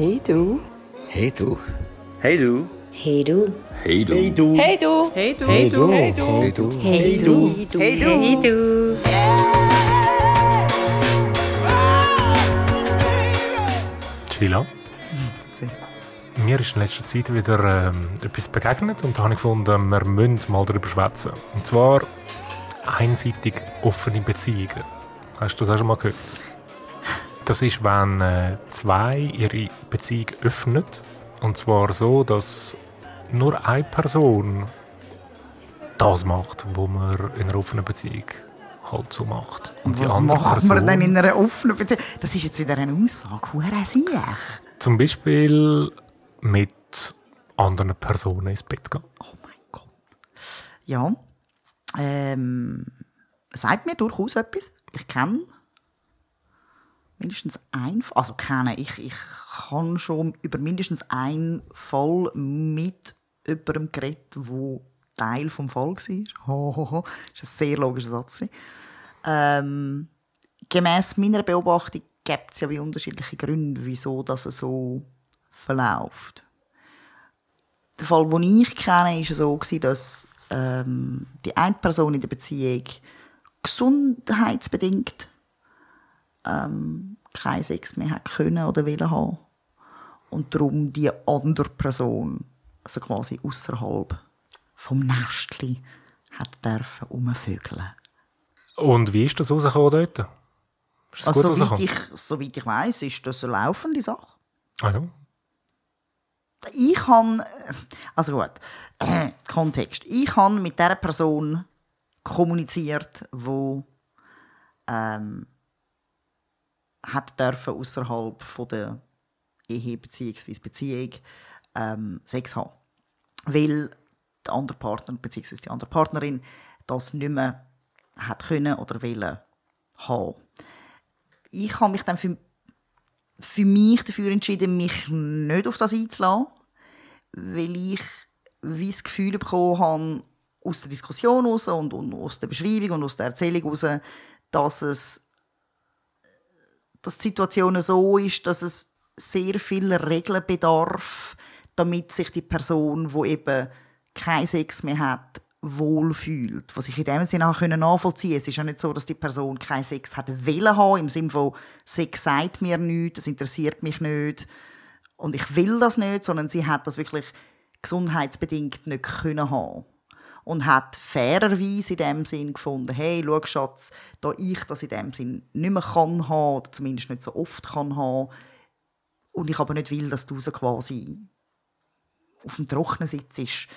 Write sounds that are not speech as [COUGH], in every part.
Hey du. Hey du. Hey du. Hey du. Hey du. Hey du. Hey du. Hey du. Hey du. Hey du. Hey du. Hey du. Hey du. Sheila? Mir ist in letzter Zeit wieder ähm, etwas begegnet und da habe ich gefunden, wir müssen mal darüber schwätzen. Und zwar einseitig offene Beziehungen. Hast du das auch schon mal gehört? Das ist, wenn äh, zwei ihre Beziehung öffnen. Und zwar so, dass nur eine Person das macht, was man in einer offenen Beziehung halt so macht. Und Was macht man denn in einer offenen Beziehung? Das ist jetzt wieder eine Aussage. Hure. Zum Beispiel mit anderen Personen ins Bett gehen. Oh mein Gott. Ja. Ähm, sagt mir durchaus etwas. Ich kenne mindestens Fall. Also kenne ich. Ich habe schon über mindestens einen Fall mit jemandem geredet, der Teil vom Fall war. Ho. Das war ein sehr logischer Satz. Ähm, gemäss meiner Beobachtung gibt es ja wie unterschiedliche Gründe, wieso das so verläuft. Der Fall, den ich kenne, war so, dass ähm, die eine Person in der Beziehung gesundheitsbedingt ähm, keinen Sex mehr hat können oder wollen haben. Und darum die andere Person, also quasi außerhalb vom Nestli, hat dürfen umvögeln. Und wie ist das rausgekommen dort? Ist das Also, soweit, ich, soweit ich weiß, ist das eine laufende Sache. Ah, ja. Ich habe, also gut, äh, [CLEARS THROAT] Kontext. Ich habe mit der Person kommuniziert, wo ähm, hat dürfen außerhalb der Ehe bzw. Beziehung ähm, Sex haben, weil der andere Partner bzw. die andere Partnerin das nicht mehr hat können oder wollen haben. Ich habe mich dann für für mich dafür entschieden, mich nicht auf das einzulassen, weil ich wie das Gefühl bekommen habe, aus der Diskussion heraus und, und aus der Beschreibung und aus der Erzählung heraus, dass es dass die Situation so ist, dass es sehr viel Regeln bedarf, damit sich die Person, wo eben keinen Sex mehr hat, wohlfühlt. Was ich in dem Sinne auch nachvollziehen konnte. Es ist ja nicht so, dass die Person keinen Sex hat wollen haben, im Sinne von Sex sagt mir nichts, das interessiert mich nicht und ich will das nicht, sondern sie hat das wirklich gesundheitsbedingt nicht können haben und hat fairerweise in dem Sinn gefunden, hey, schau Schatz, da ich das in dem Sinn nicht mehr kann haben, oder zumindest nicht so oft kann haben, und ich aber nicht will, dass du so quasi auf dem Trocknen sitzt, ist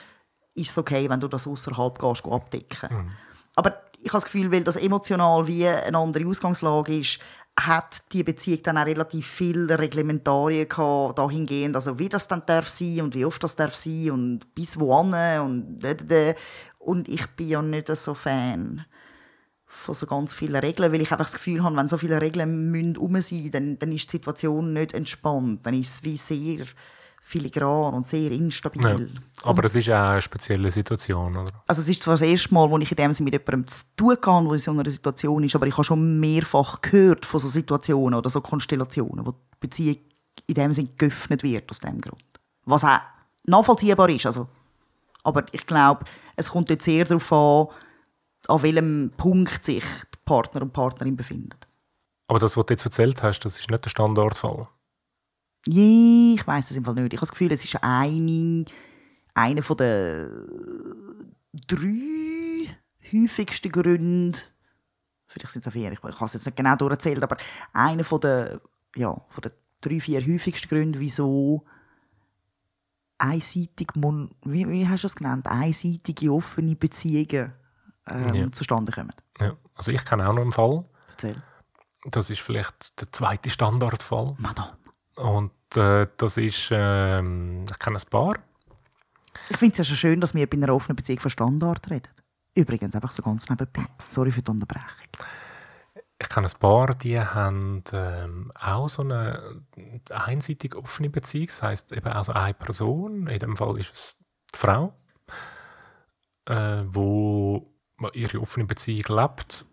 es okay, wenn du das außerhalb gehst, geh abdecken. Aber ich habe das Gefühl, weil das emotional wie eine andere Ausgangslage ist, hat die Beziehung dann auch relativ viele Reglementarien gehabt, dahingehend, also wie das dann darf sein und wie oft das darf sein und bis wohin und und ich bin ja nicht so Fan von so ganz vielen Regeln, weil ich einfach das Gefühl habe, wenn so viele Regeln müssen rum sein, dann, dann ist die Situation nicht entspannt, dann ist es wie sehr filigran und sehr instabil. ja. Aber es ist auch eine spezielle Situation, oder? Also es ist zwar das erste Mal, wo ich in dem Sinne mit jemandem zu tun habe, der in so einer Situation ist, aber ich habe schon mehrfach gehört von so Situationen oder so Konstellationen, wo die Beziehung in dem Sinne geöffnet wird aus dem Grund. Was auch nachvollziehbar ist. Also, aber ich glaube, es kommt jetzt sehr darauf an, an welchem Punkt sich Partner und Partnerin befinden. Aber das, was du jetzt erzählt hast, das ist nicht der Standardfall. Ich weiß es im Fall nicht. Ich habe das Gefühl, es ist eine, einer von den drei häufigsten Gründe, vielleicht sind es auch vier, ich ich habe es jetzt nicht genau durcherzählt, aber einer von den, ja, von den drei, vier häufigsten Gründen, wieso einseitig, wie, wie hast du das genannt, einseitige offene Beziehungen ähm, Ja. zustande kommen. Ja. Also ich kenne auch noch einen Fall. Erzähl. Das ist vielleicht der zweite Standardfall. Madonna. Und äh, das ist, ähm, ich kenne ein Paar. Ich finde es ja schon schön, dass wir bei einer offenen Beziehung von Standard reden. Übrigens, einfach so ganz nebenbei. Sorry für die Unterbrechung. Ich kenne ein Paar, die haben ähm, auch so eine einseitig offene Beziehung. Das heisst eben auch so eine Person, in dem Fall ist es die Frau, äh, wo ihre offene Beziehung lebt.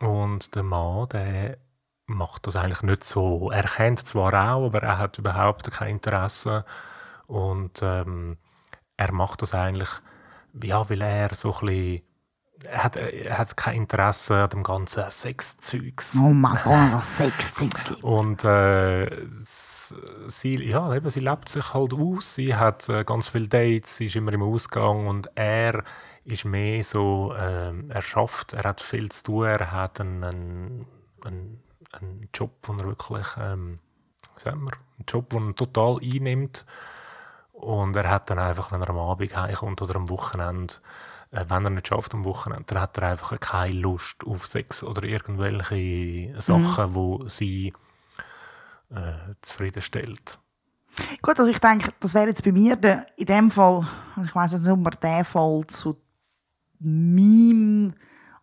Und der Mann, der macht das eigentlich nicht so. Er kennt zwar auch, aber er hat überhaupt kein Interesse und ähm, er macht das eigentlich, ja, weil er so ein bisschen er hat, er hat kein Interesse an dem ganzen Sexzeugs. Oh Madonna, Sexzeug. Und äh, sie, ja, eben, sie lebt sich halt aus. Sie hat äh, ganz viele Dates, sie ist immer im Ausgang und er ist mehr so, äh, er schafft, er hat viel zu tun, er hat einen, einen, einen, einen Job, den er wirklich, ähm, sagen wir, einen Job, den er total einnimmt. Und er hat dann einfach, wenn er am Abend heimkommt oder am Wochenende, äh, wenn er nicht schafft am Wochenende, dann hat er einfach keine Lust auf Sex oder irgendwelche Sachen, mhm. wo sie äh, zufriedenstellt. Gut, also ich denke, das wäre jetzt bei mir der, in dem Fall, ich weiß nicht, ob man den Fall zu meinem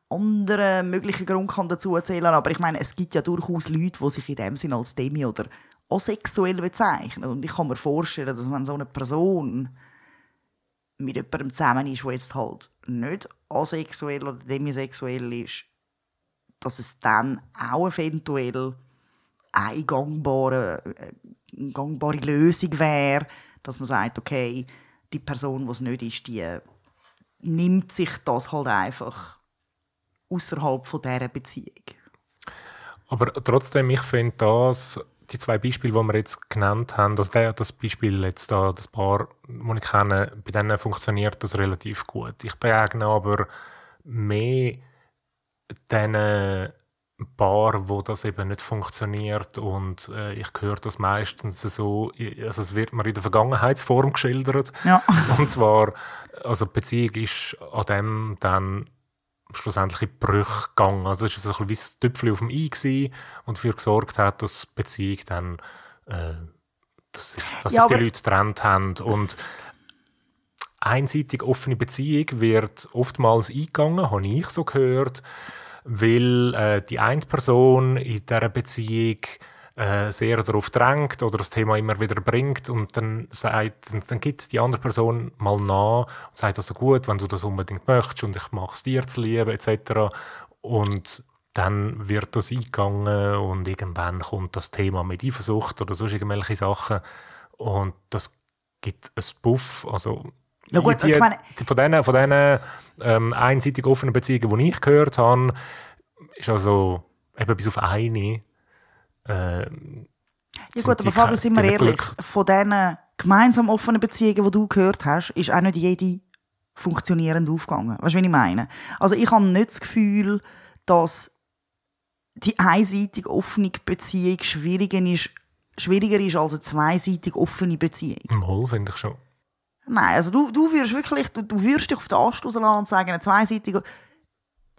anderen möglichen Grund kann dazu erzählen aber ich meine, es gibt ja durchaus Leute, die sich in dem Sinne als Demi oder auch sexuell bezeichnen. Und ich kann mir vorstellen, dass wenn so eine Person mit jemandem zusammen ist, der jetzt halt nicht asexuell oder demisexuell ist, dass es dann auch eventuell eine gangbare, eine äh, gangbare Lösung wäre, dass man sagt, okay, die Person, die es nicht ist, die nimmt sich das halt einfach außerhalb von dieser Beziehung. Aber trotzdem, ich finde das die zwei Beispiele, die wir jetzt genannt haben, also der, das Beispiel jetzt da, das Paar, das ich kenne, bei denen funktioniert das relativ gut. Ich begegne aber mehr diesen Paar, wo das eben nicht funktioniert und äh, ich höre das meistens so, also es wird mir in der Vergangenheitsform geschildert ja. [LAUGHS] und zwar, also die Beziehung ist an dem dann schlussendlich in Brüche gegangen. Also es war so ein bisschen wie ein Tüpfchen auf dem I gewesen und dafür gesorgt hat, dass die Beziehung dann, äh, dass, dass ja, sich die Leute getrennt haben. Und einseitig offene Beziehung wird oftmals eingegangen, habe ich so gehört, weil äh, die eine Person in dieser Beziehung äh, sehr darauf drängt oder das Thema immer wieder bringt und dann, sagt, dann, gibt die andere Person mal nach und sagt also gut, wenn du das unbedingt möchtest und ich mache es dir zu lieben etc. Und dann wird das eingegangen und irgendwann kommt das Thema mit Eifersucht oder sonst irgendwelche Sachen und das gibt ein Buff, also ja gut, die, meine... von diesen, von diesen ähm, einseitig offenen Beziehungen, die ich gehört habe, ist also eben bis auf eine äh, ja gut, aber Fabio, sind wir ehrlich, von diesen gemeinsam offenen Beziehungen, die du gehört hast, ist auch nicht jede funktionierend aufgegangen. Weißt du, was ich meine? Also ich habe nicht das Gefühl, dass die einseitig offene Beziehung schwieriger ist, schwieriger ist als eine zweiseitig offene Beziehung. Mal, finde ich schon. Nein, also du, du würdest wirklich, du, du würdest dich auf den Ast rauslassen und sagen, eine zweiseitige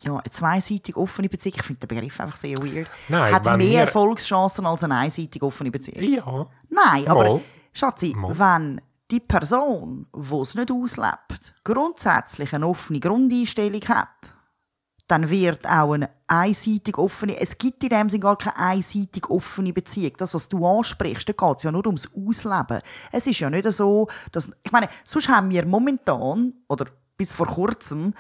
ja, eine zweiseitig offene Beziehung, ich finde den Begriff einfach sehr weird, Nein, hat mehr wir... Erfolgschancen als eine einseitig offene Beziehung. Ja. Nein, aber Mal. Schatzi, Mal. wenn die Person, die es nicht auslebt, grundsätzlich eine offene Grundeinstellung hat, dann wird auch eine einseitig offene, es gibt in dem Sinne gar keine einseitig offene Beziehung. Das, was du ansprichst, da geht es ja nur ums Ausleben. Es ist ja nicht so, dass, ich meine, sonst haben wir momentan, oder bis vor kurzem,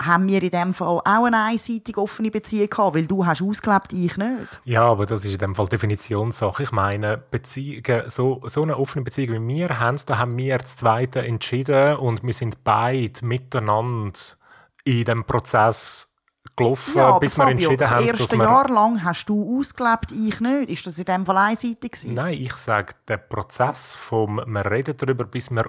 haben wir in dem Fall auch eine einseitig offene Beziehung gehabt, weil du hast ausgelebt, ich nicht. Ja, aber das ist in dem Fall Definitionssache. Ich meine, Beziehungen, so, so eine offene Beziehung wie wir haben, da haben wir das Zweite entschieden und wir sind beide miteinander in dem Prozess gelaufen, ja, bis wir Fabio, entschieden das haben, das erste Jahr lang hast du ausgelebt, ich nicht. Ist das in dem Fall einseitig gewesen? Nein, ich sage, der Prozess vom, wir reden darüber, bis man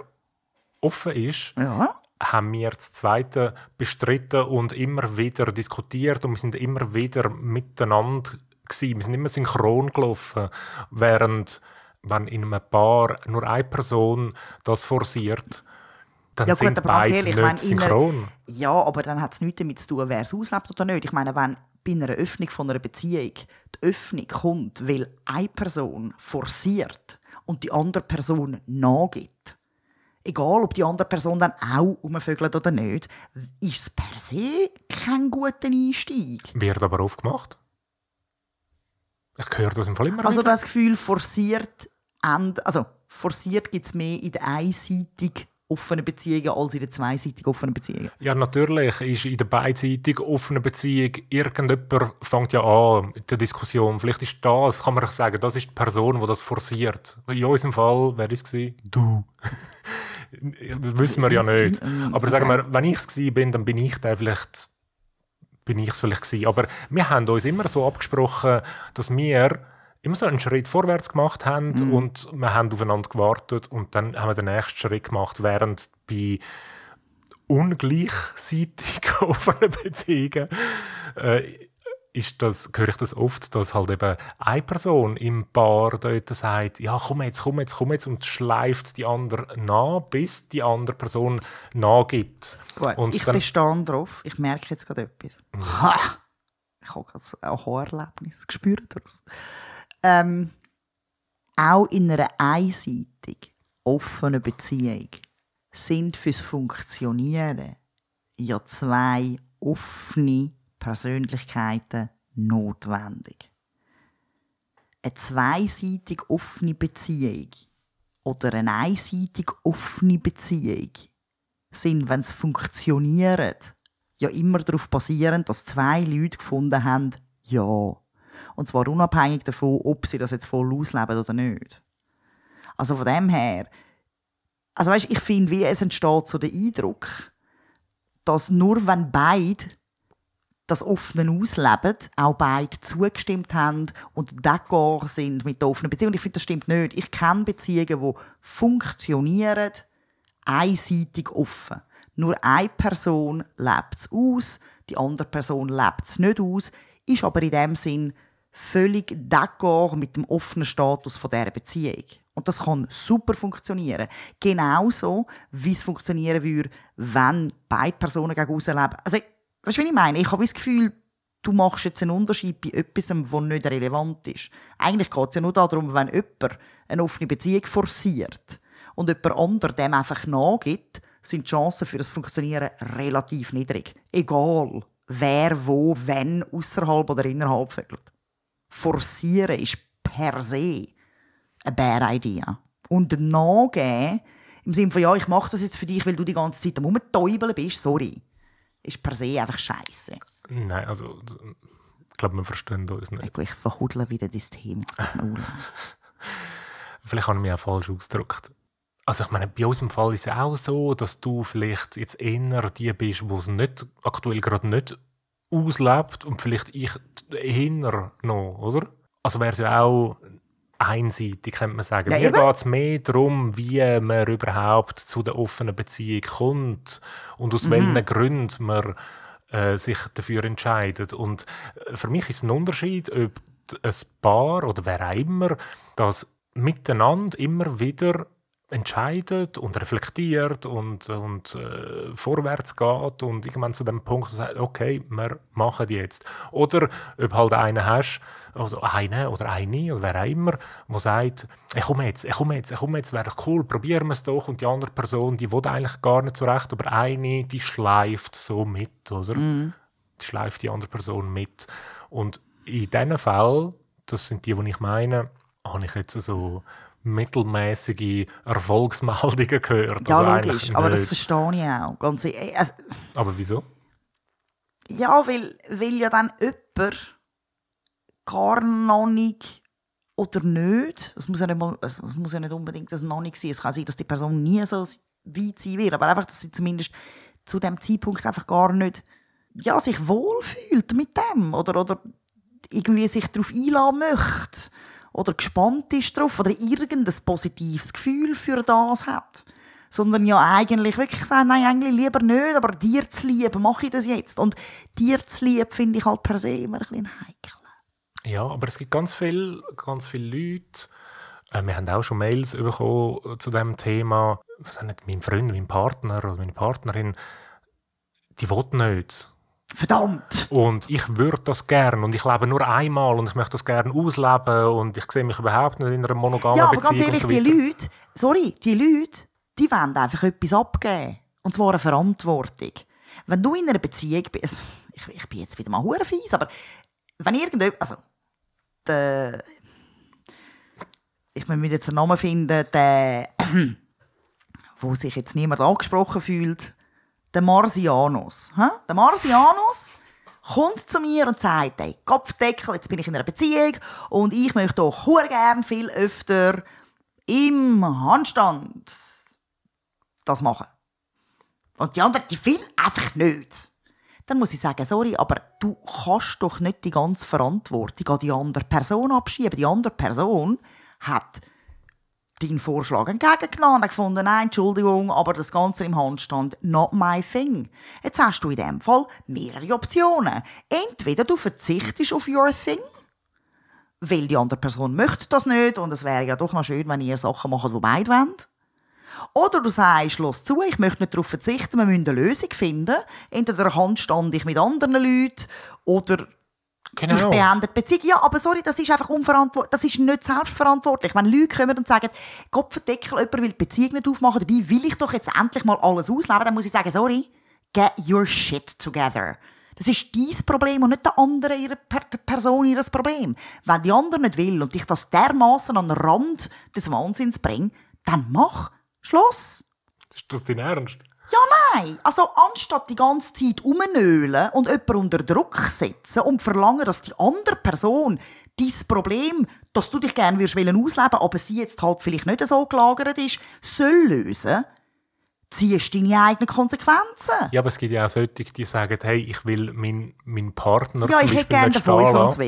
offen ist, ja haben wir das Zweite bestritten und immer wieder diskutiert und wir sind immer wieder miteinander gewesen. Wir sind immer synchron gelaufen, während wenn in einem Paar nur eine Person das forciert, dann ja, gut, sind beide ehrlich, nicht synchron. Einer, ja, aber dann hat es nichts damit zu tun, wer es auslebt oder nicht. Ich meine, wenn bei einer Öffnung von einer Beziehung die Öffnung kommt, weil eine Person forciert und die andere Person nachgibt, egal ob die andere Person dann auch umvögelt oder nicht, ist es per se kein guter Einstieg. Wird aber oft gemacht. Ich höre das im Fall immer Also das Gefühl, forciert, also forciert gibt es mehr in der einseitigen offenen Beziehungen als in den zweiseitig offenen Beziehungen. Ja, natürlich ist in der beidseitig offenen Beziehung irgendjemand fängt ja an mit der Diskussion. Vielleicht ist das, kann man sagen, das ist die Person, die das forciert. In unserem Fall, wer ist es? Du. Das wissen wir ja nicht. Aber sagen wir, wenn ich es bin, dann bin ich der vielleicht bin ich es vielleicht gewesen. Aber wir haben uns immer so abgesprochen, dass wir immer so einen Schritt vorwärts gemacht haben Mhm. und wir haben aufeinander gewartet und dann haben wir den nächsten Schritt gemacht, während bei ungleichseitig [LAUGHS] offenen Beziehungen äh, ist das, höre ich das oft, dass halt eben eine Person im Paar dort sagt, ja komm jetzt, komm jetzt, komm jetzt und schleift die andere nach, bis die andere Person nachgibt. Gut, und ich dann- bestehe drauf. Ich merke jetzt gerade etwas. Ha! Ich habe gerade ein Aha-Erlebnis gespürt. daraus. Ähm, auch in einer einseitig offenen Beziehung sind fürs Funktionieren ja zwei offene Persönlichkeiten notwendig. Eine zweiseitig offene Beziehung oder eine einseitig offene Beziehung sind, wenn es funktioniert, ja immer darauf basierend, dass zwei Leute gefunden haben, ja. Und zwar unabhängig davon, ob sie das jetzt voll ausleben oder nicht. Also von dem her, also weißt, ich finde, wie es entsteht so der Eindruck, dass nur wenn beide das offene ausleben, auch beide zugestimmt haben und d'accord sind mit der offenen Beziehung. Ich finde, das stimmt nicht. Ich kenne Beziehungen, die funktionieren, einseitig offen. Nur eine Person lebt es aus, die andere Person lebt es nicht aus, ist aber in dem Sinn völlig d'accord mit dem offenen Status dieser Beziehung. Und das kann super funktionieren. Genauso, wie es funktionieren würde, wenn beide Personen gegen aussen leben. Also, weißt du, was ich meine? Ich habe das Gefühl, du machst jetzt einen Unterschied bei etwas, das nicht relevant ist. Eigentlich geht es ja nur darum, wenn jemand eine offene Beziehung forciert und jemand anderes dem einfach nachgibt, sind die Chancen für das Funktionieren relativ niedrig. Egal, wer wo, wenn, außerhalb oder innerhalb vögelt. Forcieren ist per se eine bad idea. Und nachgeben, im Sinne von, ja, ich mache das jetzt für dich, weil du die ganze Zeit am Rumtäubeln bist, sorry, ist per se einfach scheiße. Nein, also ich glaube, wir verstehen uns nicht. Ich verhudle wieder das Thema. [LAUGHS] Vielleicht habe ich mich auch falsch ausgedrückt. Also ich meine, bei uns im Fall ist es auch so, dass du vielleicht jetzt eher die bist, wo es nicht, aktuell gerade nicht auslebt und vielleicht ich eher noch, oder? Also wäre es ja auch einseitig, könnte man sagen. Ja, Mir geht es mehr darum, wie man überhaupt zu der offenen Beziehung kommt und aus welchen Gründen man äh, sich dafür entscheidet. Und äh, für mich ist ein Unterschied, ob ein Paar oder wer auch immer das miteinander immer wieder entscheidet und reflektiert und, und äh, vorwärts geht und irgendwann zu dem Punkt sagt, okay, wir machen jetzt. Oder ob halt einen hast, oder eine oder eine oder wer auch immer, der sagt, ich komme jetzt, ich komme jetzt, ich komme jetzt, wäre cool, probieren wir es doch. Und die andere Person, die will eigentlich gar nicht so recht, aber eine, die schleift so mit, oder? Die schleift die andere Person mit. Und in diesen Fällen, das sind die, die ich meine, habe ich jetzt so mittelmäßige Erfolgsmeldungen [LAUGHS] gehört. Ja, Also logisch, aber das verstehe ich auch. Ganz ehrlich. Also, Aber wieso? Ja, weil, weil ja dann jemand gar noch nicht oder nicht, es muss ja nicht, mal, es muss ja nicht unbedingt das noch nicht sein, es kann sein, dass die Person nie so weit sein wird, aber einfach, dass sie zumindest zu dem Zeitpunkt einfach gar nicht ja, sich wohlfühlt mit dem oder, oder irgendwie sich darauf einladen möchte oder gespannt ist drauf oder irgendein positives Gefühl für das hat. Sondern ja eigentlich wirklich sagen, nein, eigentlich lieber nicht, aber dir zu lieben, mache ich das jetzt. Und dir zu lieben finde ich halt per se immer ein bisschen heikel. Ja, aber es gibt ganz viele ganz viel Leute, äh, wir haben auch schon Mails bekommen zu dem Thema, was nicht, mein Freund, mein Partner oder meine Partnerin, die will nicht. Verdammt! Und ich würde das gern und ich lebe nur einmal und ich möchte das gerne ausleben und ich sehe mich überhaupt nicht in einer monogamen Ja, aber Beziehung ganz ehrlich, so die. Leute, sorry, die Leute, die wollen einfach etwas abgeben. Und zwar eine Verantwortung. Wenn du in einer Beziehung bist, ich, ich bin jetzt wieder mal hure fies, aber wenn irgendjemand, also, der, ich muss jetzt einen Namen finden, der, [CLEARS THROAT] wo sich jetzt niemand angesprochen fühlt, der Marsianus. Der Marsianus kommt zu mir und sagt, hey, Kopfdeckel, jetzt bin ich in einer Beziehung und ich möchte doch gern viel öfter im Handstand das machen. Und die anderen, die will einfach nicht. Dann muss ich sagen, sorry, aber du kannst doch nicht die ganze Verantwortung an die andere Person abschieben. Die andere Person hat deinen Vorschlag entgegengenommen und gefunden, nein, Entschuldigung, aber das Ganze im Handstand, not my thing. Jetzt hast du in dem Fall mehrere Optionen. Entweder du verzichtest auf your thing, weil die andere Person möchte das nicht und es wäre ja doch noch schön, wenn ihr Sachen macht, die beide wollen. Oder du sagst, los zu, ich möchte nicht darauf verzichten, wir müssen eine Lösung finden. Entweder handstand ich mit anderen Leuten oder Genau. ich beende die Beziehung. Ja, aber sorry, das ist einfach unverantwortlich. Das ist nicht selbstverantwortlich. Wenn Leute kommen und sagen, Gott verdeckel, jemand will die Beziehung nicht aufmachen, dabei will ich doch jetzt endlich mal alles ausleben, dann muss ich sagen, sorry, get your shit together. Das ist dein Problem und nicht der andere, ihre per Person ihr Problem. Wenn die andere nicht will und dich das dermaßen an den Rand des Wahnsinns bringt, dann mach Schluss. Ist das dein Ernst? Ja, nein. Also, anstatt die ganze Zeit rumnölen und jemanden unter Druck setzen und verlangen, dass die andere Person dein Problem, dass du dich gerne würdest ausleben aber sie jetzt halt vielleicht nicht so gelagert ist, soll lösen, ziehst du deine eigenen Konsequenzen. Ja, aber es gibt ja auch solche, die sagen, hey, ich will meinen mein Partner Ja, zum ich hätte gerne den Fünfer und lassen.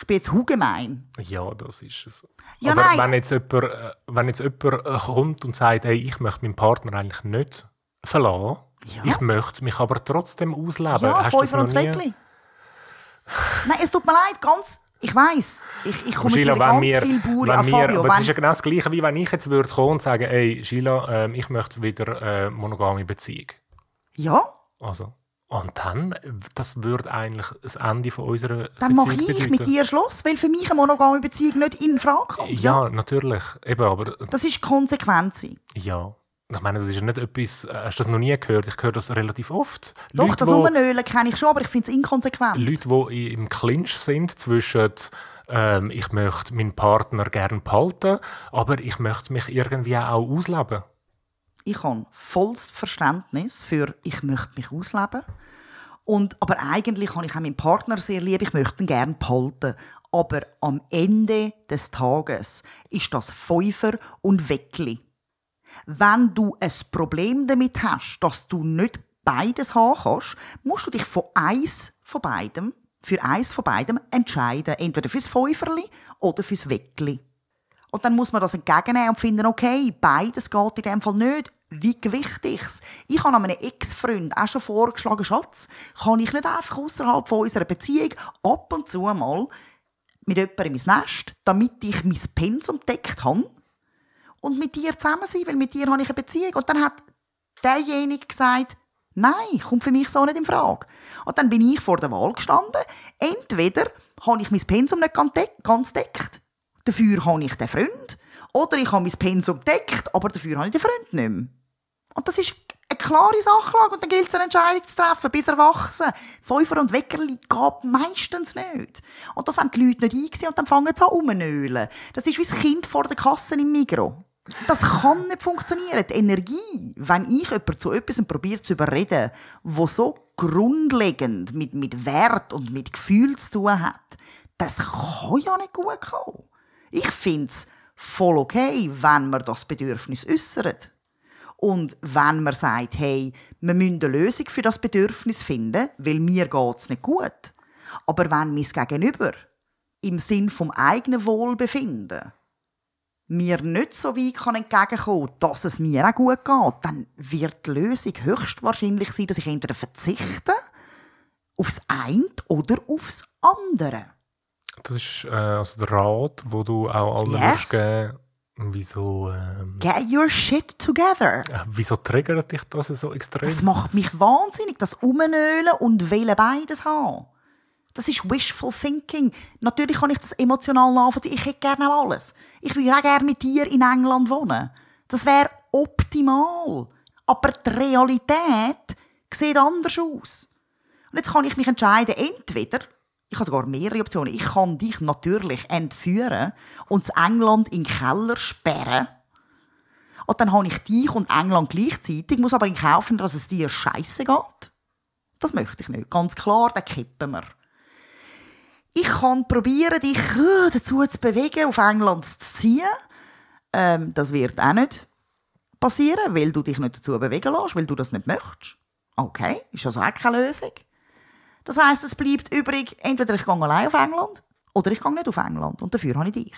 Ich bin jetzt hugemein. Ja, das ist es. Ja, aber nein. wenn jetzt jemand, äh, wenn jetzt jemand äh, kommt und sagt, hey, ich möchte meinen Partner eigentlich nicht verlassen, Ja. ich möchte mich aber trotzdem ausleben. Ja, Hast du das Fünfer und das noch nie? Weckli. Nein, es tut mir leid, ganz... Ich weiss, ich, ich komme jetzt wieder wenn ganz wir, viel Bauern an wir, Fabio. aber das ist ja genau das Gleiche, wie wenn ich jetzt würde kommen und sagen, hey, Sheila, ähm, ich möchte wieder äh, monogame Beziehung. Ja, Also, und dann, das würde eigentlich das Ende von unserer dann mache Beziehung ich bedeuten. mit dir Schluss, weil für mich eine monogame Beziehung nicht in Frage kommt. Ja, natürlich. Eben, aber Das ist Konsequenz. ja. Ich meine, das ist ja nicht etwas, äh, hast du das noch nie gehört? Ich höre das relativ oft. Doch, Leute, das Umnölen kenne ich schon, aber ich finde es inkonsequent. Leute, die im Clinch sind zwischen ähm, ich möchte meinen Partner gerne behalten, aber ich möchte mich irgendwie auch ausleben. Ich habe volles Verständnis für «ich möchte mich ausleben». Und, aber eigentlich habe ich auch meinen Partner sehr lieb, ich möchte ihn gerne behalten. Aber am Ende des Tages ist das Fünfer und Weckli. Wenn du ein Problem damit hast, dass du nicht beides haben kannst, musst du dich von eins von beidem, für eins von beidem entscheiden. Entweder fürs Fünferli oder fürs Weckli. Und dann muss man das entgegennehmen und finden, okay, beides geht in dem Fall nicht. Wie gewicht ich's? Ich habe meinem Ex-Freund auch schon vorgeschlagen, Schatz, kann ich nicht einfach außerhalb unserer Beziehung ab und zu mal mit jemandem ins Nest, damit ich mein Pensum deckt habe und mit dir zusammen sein, weil mit dir habe ich eine Beziehung. Und dann hat derjenige gesagt, nein, kommt für mich so nicht in Frage. Und dann bin ich vor der Wahl gestanden. Entweder habe ich mein Pensum nicht ganz deck- ganz deckt, dafür habe ich den Freund, oder ich habe mein Pensum deckt, aber dafür habe ich den Freund nicht mehr. Und das ist eine klare Sachlage und dann gilt es eine Entscheidung zu treffen, bis erwachsen. Fünfer und Weckerli geht meistens nicht. Und das wollen die Leute nicht einsehen und dann fangen sie an rumnölen. Das ist wie das Kind vor der Kasse im Migro. Das kann nicht funktionieren. Die Energie, wenn ich jemanden zu etwas probiere zu überreden, wo so grundlegend mit, mit Wert und mit Gefühl zu tun hat, das kann ja nicht gut kommen. Ich finde es voll okay, wenn man das Bedürfnis äußert. Und wenn man sagt, hey, wir müssen eine Lösung für das Bedürfnis finden, weil mir geht es nicht gut. Aber wenn mein Gegenüber im Sinn vom eigenen Wohlbefinden mir nicht so weit kann entgegenkommen kann, dass es mir auch gut geht, dann wird die Lösung höchstwahrscheinlich sein, dass ich entweder verzichte aufs eine oder aufs andere. Das ist äh, also der Rat, wo du auch allen Yes. würdest geben Wieso, ähm, Get your shit together. äh, wieso triggert dich das so extrem? Das macht mich wahnsinnig, das Umnölen und Wählen beides haben. Das ist wishful thinking. Natürlich kann ich das emotional nachvollziehen. Ich hätte gerne auch alles. Ich würde auch gerne mit dir in England wohnen. Das wäre optimal. Aber die Realität sieht anders aus. Und jetzt kann ich mich entscheiden, entweder, ich habe sogar mehrere Optionen, ich kann dich natürlich entführen und in England in den Keller sperren Und dann habe ich dich und England gleichzeitig, muss aber in Kauf nehmen, dass es dir scheiße geht. Das möchte ich nicht. Ganz klar, dann kippen wir. Ich kann probieren, dich äh, dazu zu bewegen, auf England zu ziehen. Ähm, das wird auch nicht passieren, weil du dich nicht dazu bewegen lässt, weil du das nicht möchtest. Okay, ist also auch keine Lösung. Das heisst, es bleibt übrig, entweder ich gehe allein auf England oder ich gehe nicht auf England. Und dafür habe ich dich.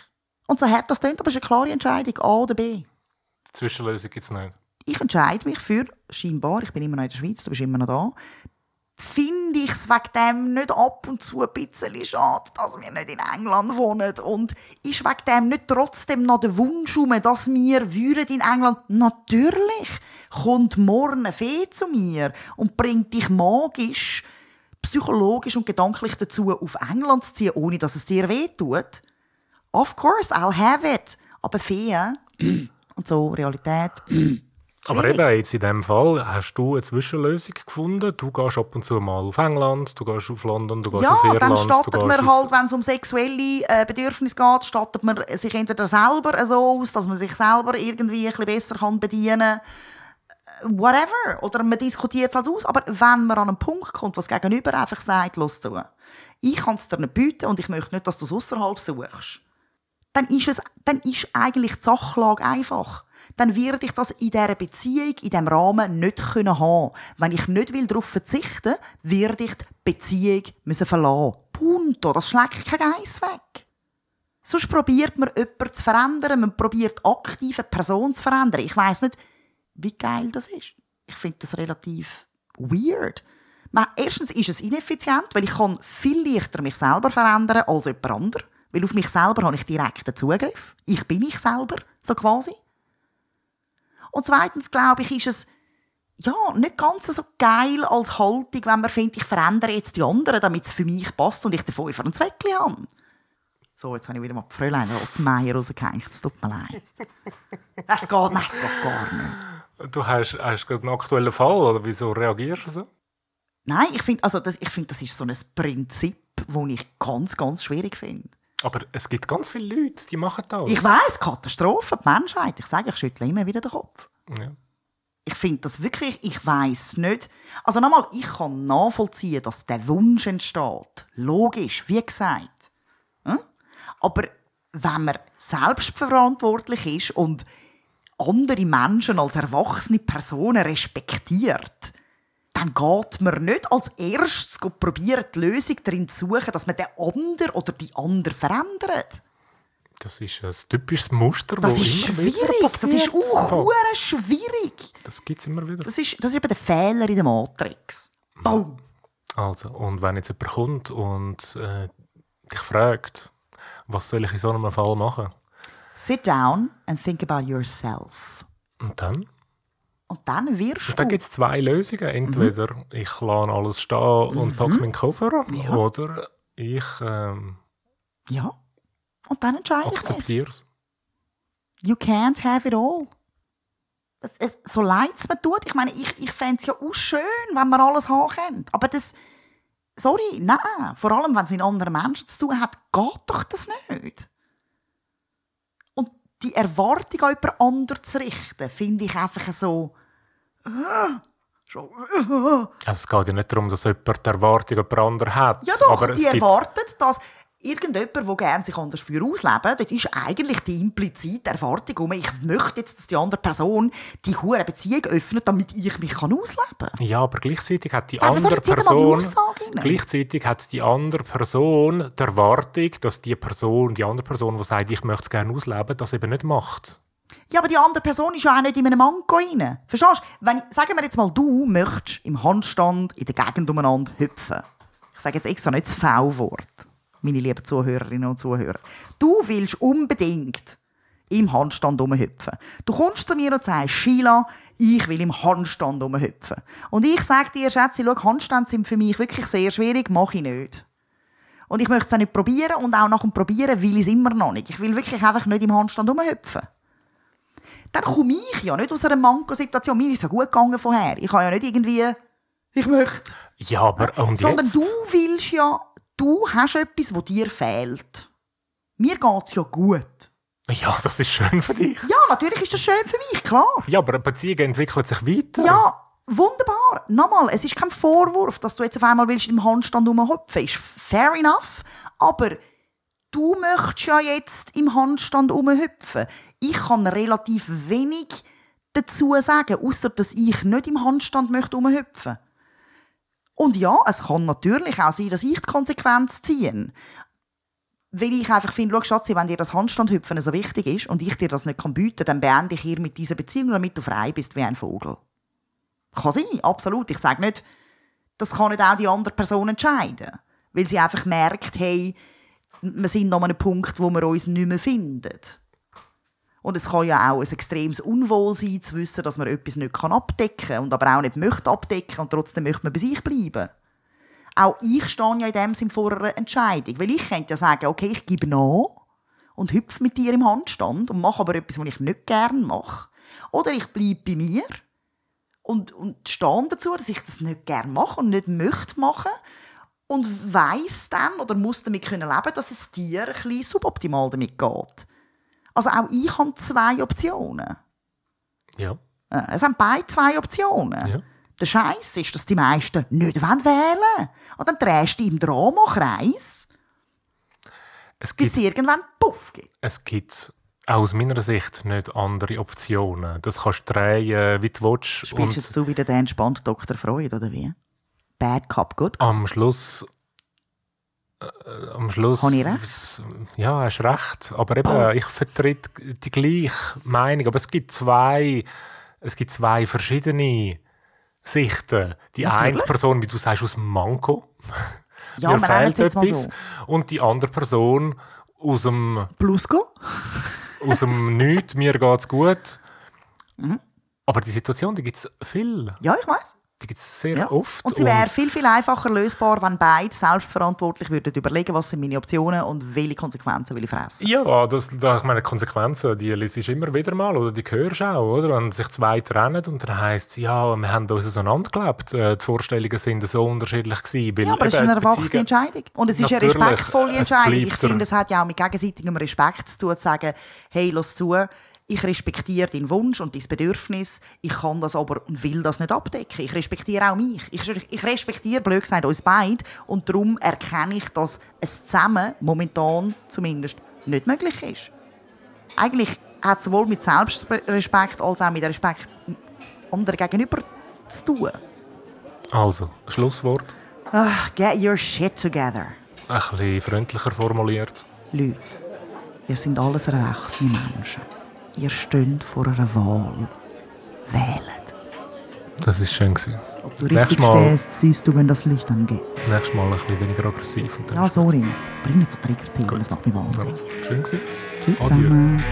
Und so hart das klingt, aber es ist eine klare Entscheidung, A oder B. Zwischenlösung gibt es nicht. Ich entscheide mich für, scheinbar, ich bin immer noch in der Schweiz, du bist immer noch da, finde ich es wegen dem nicht ab und zu ein bisschen schade, dass wir nicht in England wohnen. Und ist wegen dem nicht trotzdem noch der Wunsch um, dass wir würden in England Natürlich kommt morgen eine Fee zu mir und bringt dich magisch, psychologisch und gedanklich dazu, auf England zu ziehen, ohne dass es dir wehtut. Of course, I'll have it. Aber Fee [CLEARS THROAT] und so, Realität... [CLEARS THROAT] Aber eben jetzt in dem Fall hast du eine Zwischenlösung gefunden. Du gehst ab und zu mal auf England, du gehst auf London, du gehst ja, auf Irland. dann stattet man halt, wenn es um sexuelle äh, Bedürfnisse geht, stattet man sich entweder selber so aus, dass man sich selber irgendwie ein bisschen besser kann bedienen kann. Whatever. Oder man diskutiert es halt aus. Aber wenn man an einen Punkt kommt, was gegenüber einfach sagt, los zu, ich kann es dir nicht bieten und ich möchte nicht, dass du es außerhalb suchst, dann ist, es, dann ist eigentlich die Sachlage einfach dann werde ich das in dieser Beziehung, in diesem Rahmen nicht haben können Wenn ich nicht will darauf verzichten will, werde ich die Beziehung müssen verlassen Punto. Das schlägt kein Geiss weg. Sonst probiert man jemanden zu verändern. Man probiert aktiv eine Person zu verändern. Ich weiß nicht, wie geil das ist. Ich finde das relativ weird. Erstens ist es ineffizient, weil ich kann viel leichter mich selber verändern als jemand anderes. Weil auf mich selber habe ich direkten Zugriff. Ich bin ich selber, so quasi. Und zweitens, glaube ich, ist es ja, nicht ganz so geil als Haltung, wenn man findet, ich verändere jetzt die anderen, damit es für mich passt und ich den Fünfer und Zweckli habe. So, jetzt habe ich wieder mal die Fräulein Ottmeier rausgehängt. Es tut mir leid. Es geht, nein, es geht gar nicht. Du hast, hast gerade einen aktuellen Fall, oder wieso reagierst du so? Nein, ich finde, also das, find, das ist so ein Prinzip, das ich ganz, ganz schwierig finde. Aber es gibt ganz viele Leute, die machen das. Ich weiß, Katastrophe, die Menschheit. Ich sage, ich schüttle immer wieder den Kopf. Ja. Ich finde das wirklich, ich weiß nicht. Also nochmal, ich kann nachvollziehen, dass der Wunsch entsteht. Logisch, wie gesagt. Hm? Aber wenn man selbstverantwortlich ist und andere Menschen als erwachsene Personen respektiert, dann geht man nicht als erstes probieren, die Lösung darin zu suchen, dass man den anderen oder die andere verändert. Das ist ein typisches Muster, das ist schwierig. Das ist auch schwierig. Das gibt es immer wieder. Das ist, das ist eben der Fehler in der Matrix. Boom. Also, und wenn jetzt jemand kommt und äh, dich fragt, was soll ich in so einem Fall machen? Sit down and think about yourself. Und dann? Und dann wirst und dann gibt es zwei Lösungen. Entweder mhm. ich lasse alles stehen und mhm. packe meinen Koffer ja. oder ich... Ähm, ja. Und dann entscheide ich Akzeptiere es. You can't have it all. Es, es, so leid es mir tut. Ich meine, ich, ich fände es ja auch schön, wenn man alles haben könnte. Aber das... Sorry, nein. Vor allem, wenn es mit anderen Menschen zu tun hat, geht doch das nicht die Erwartung an jemand anderen zu richten, finde ich einfach so. Also es geht ja nicht darum, dass jemand die Erwartung an jemand anderen hat. Ja doch, aber die erwartet, dass irgendjemand, der gerne sich anders für ausleben dort ist eigentlich die implizite Erwartung um, ich möchte jetzt, dass die andere Person die hure Beziehung öffnet, damit ich mich kann ausleben kann. Ja, aber gleichzeitig hat die aber andere Person die gleichzeitig hat die andere Person die Erwartung, dass die Person, die andere Person, die sagt, ich möchte es gerne ausleben, das eben nicht macht. Ja, aber die andere Person ist ja auch nicht in einem Manko rein. Verstehst du? Wenn, sagen wir jetzt mal, du möchtest im Handstand in der Gegend umeinander hüpfen. Ich sage jetzt extra nicht das V-Wort meine lieben Zuhörerinnen und Zuhörer. Du willst unbedingt im Handstand rumhüpfen. Du kommst zu mir und sagst, Sheila, ich will im Handstand rumhüpfen. Und ich sage dir, Schätze, schau, Handstände sind für mich wirklich sehr schwierig, mache ich nicht. Und ich möchte es auch nicht probieren und auch nach dem Probieren will ich es immer noch nicht. Ich will wirklich einfach nicht im Handstand rumhüpfen. Dann komme ich ja nicht aus einer Manko-Situation. Mir ist es ja gut gegangen vorher. Ich habe ja nicht irgendwie, ich möchte. Ja, aber und Sondern jetzt? du willst ja du hast etwas, das dir fehlt. Mir geht es ja gut. Ja, das ist schön für dich. Ja, natürlich ist das schön für mich, klar. Ja, aber eine Beziehung entwickelt sich weiter. Ja, wunderbar. Nochmal, es ist kein Vorwurf, dass du jetzt auf einmal willst im Handstand rumhüpfen. Ist fair enough. Aber du möchtest ja jetzt im Handstand rumhüpfen. Ich kann relativ wenig dazu sagen, außer dass ich nicht im Handstand möchte rumhüpfen. Und ja, es kann natürlich auch sein, dass ich die Konsequenz ziehe. Weil ich einfach finde, schau, Schatzi, wenn dir das Handstandhüpfen so wichtig ist und ich dir das nicht bieten kann, dann beende ich hier mit dieser Beziehung, damit du frei bist wie ein Vogel. Kann sein, absolut. Ich sage nicht, das kann nicht auch die andere Person entscheiden. Weil sie einfach merkt, hey, wir sind an einem Punkt, wo wir uns nicht mehr finden. Und es kann ja auch ein extremes Unwohl sein, zu wissen, dass man etwas nicht abdecken kann und aber auch nicht möchte abdecken und trotzdem möchte man bei sich bleiben. Auch ich stehe ja in dem Sinn vor einer Entscheidung. Weil ich könnte ja sagen, okay, ich gebe nach und hüpfe mit dir im Handstand und mache aber etwas, was ich nicht gerne mache. Oder ich bleibe bei mir und, und stehe dazu, dass ich das nicht gerne mache und nicht möchte machen und weiß dann oder muss damit können leben, dass es dir ein bisschen suboptimal damit geht. Also auch ich habe zwei Optionen. Ja. Äh, es haben beide zwei Optionen. ja. Der Scheiß ist, dass die meisten nicht wählen wollen. Und dann drehst du im Drama-Kreis, Es bis gibt, es irgendwann Puff gibt. es gibt aus meiner Sicht nicht andere Optionen. Das kannst du drehen, wie du willst. Spielst Und jetzt du wieder den entspannten Dr. Freud, oder wie? Bad Cop, Good Cop. am Schluss. Äh, am Schluss. Habe ich recht? Ja, hast recht. Aber eben, ich vertrete die gleiche Meinung. Aber es gibt zwei, es gibt zwei verschiedene Sichten. Die eine Natürlich. Person, wie du sagst, aus Manko. Ja, Mir fehlt etwas. so. Und die andere Person aus dem, Blusko? aus dem [LAUGHS] Nichts, mir geht's gut. Mhm. Aber die Situation, die gibt es viel. Ja, ich weiß. Die gibt es sehr Ja. oft. Und sie wäre viel, viel einfacher lösbar, wenn beide selbstverantwortlich würden überlegen, was sind meine Optionen und welche Konsequenzen will ich fressen. Ja, das, da, ich meine, Konsequenzen, die liest du immer wieder mal oder die hörst du auch, oder? Wenn sich zwei trennen und dann heisst es, ja, wir haben uns auseinandergelebt. Äh, Die Vorstellungen sind so unterschiedlich gewesen. Weil Ja, aber es ist eine erwachsene Entscheidung. Und es ist eine respektvolle es Entscheidung. Ich finde, es hat ja auch mit gegenseitigem Respekt zu tun, zu sagen, hey, lass zu, ich respektiere deinen Wunsch und dein Bedürfnis, ich kann das aber und will das nicht abdecken. Ich respektiere auch mich. Ich, ich respektiere, blöd gesagt, uns beide und darum erkenne ich, dass es zusammen momentan zumindest nicht möglich ist. Eigentlich hat es sowohl mit Selbstrespekt als auch mit Respekt anderen gegenüber zu tun. Also, Schlusswort. Ah, get your shit together. Ein bisschen freundlicher formuliert. Leute, ihr seid alles erwachsene Menschen. Ihr steht vor einer Wahl. Wählt. Das ist schön gewesen. Ob du Nächstes richtig Mal- stehst, siehst du, wenn das Licht angeht. Nächstes Mal ein bisschen weniger aggressiv. Und dann Ja, sorry. Bring nicht so Trigger-Themen, Gut. das macht mich wahnsinnig. Also, schön gewesen. Tschüss Adieu. zusammen.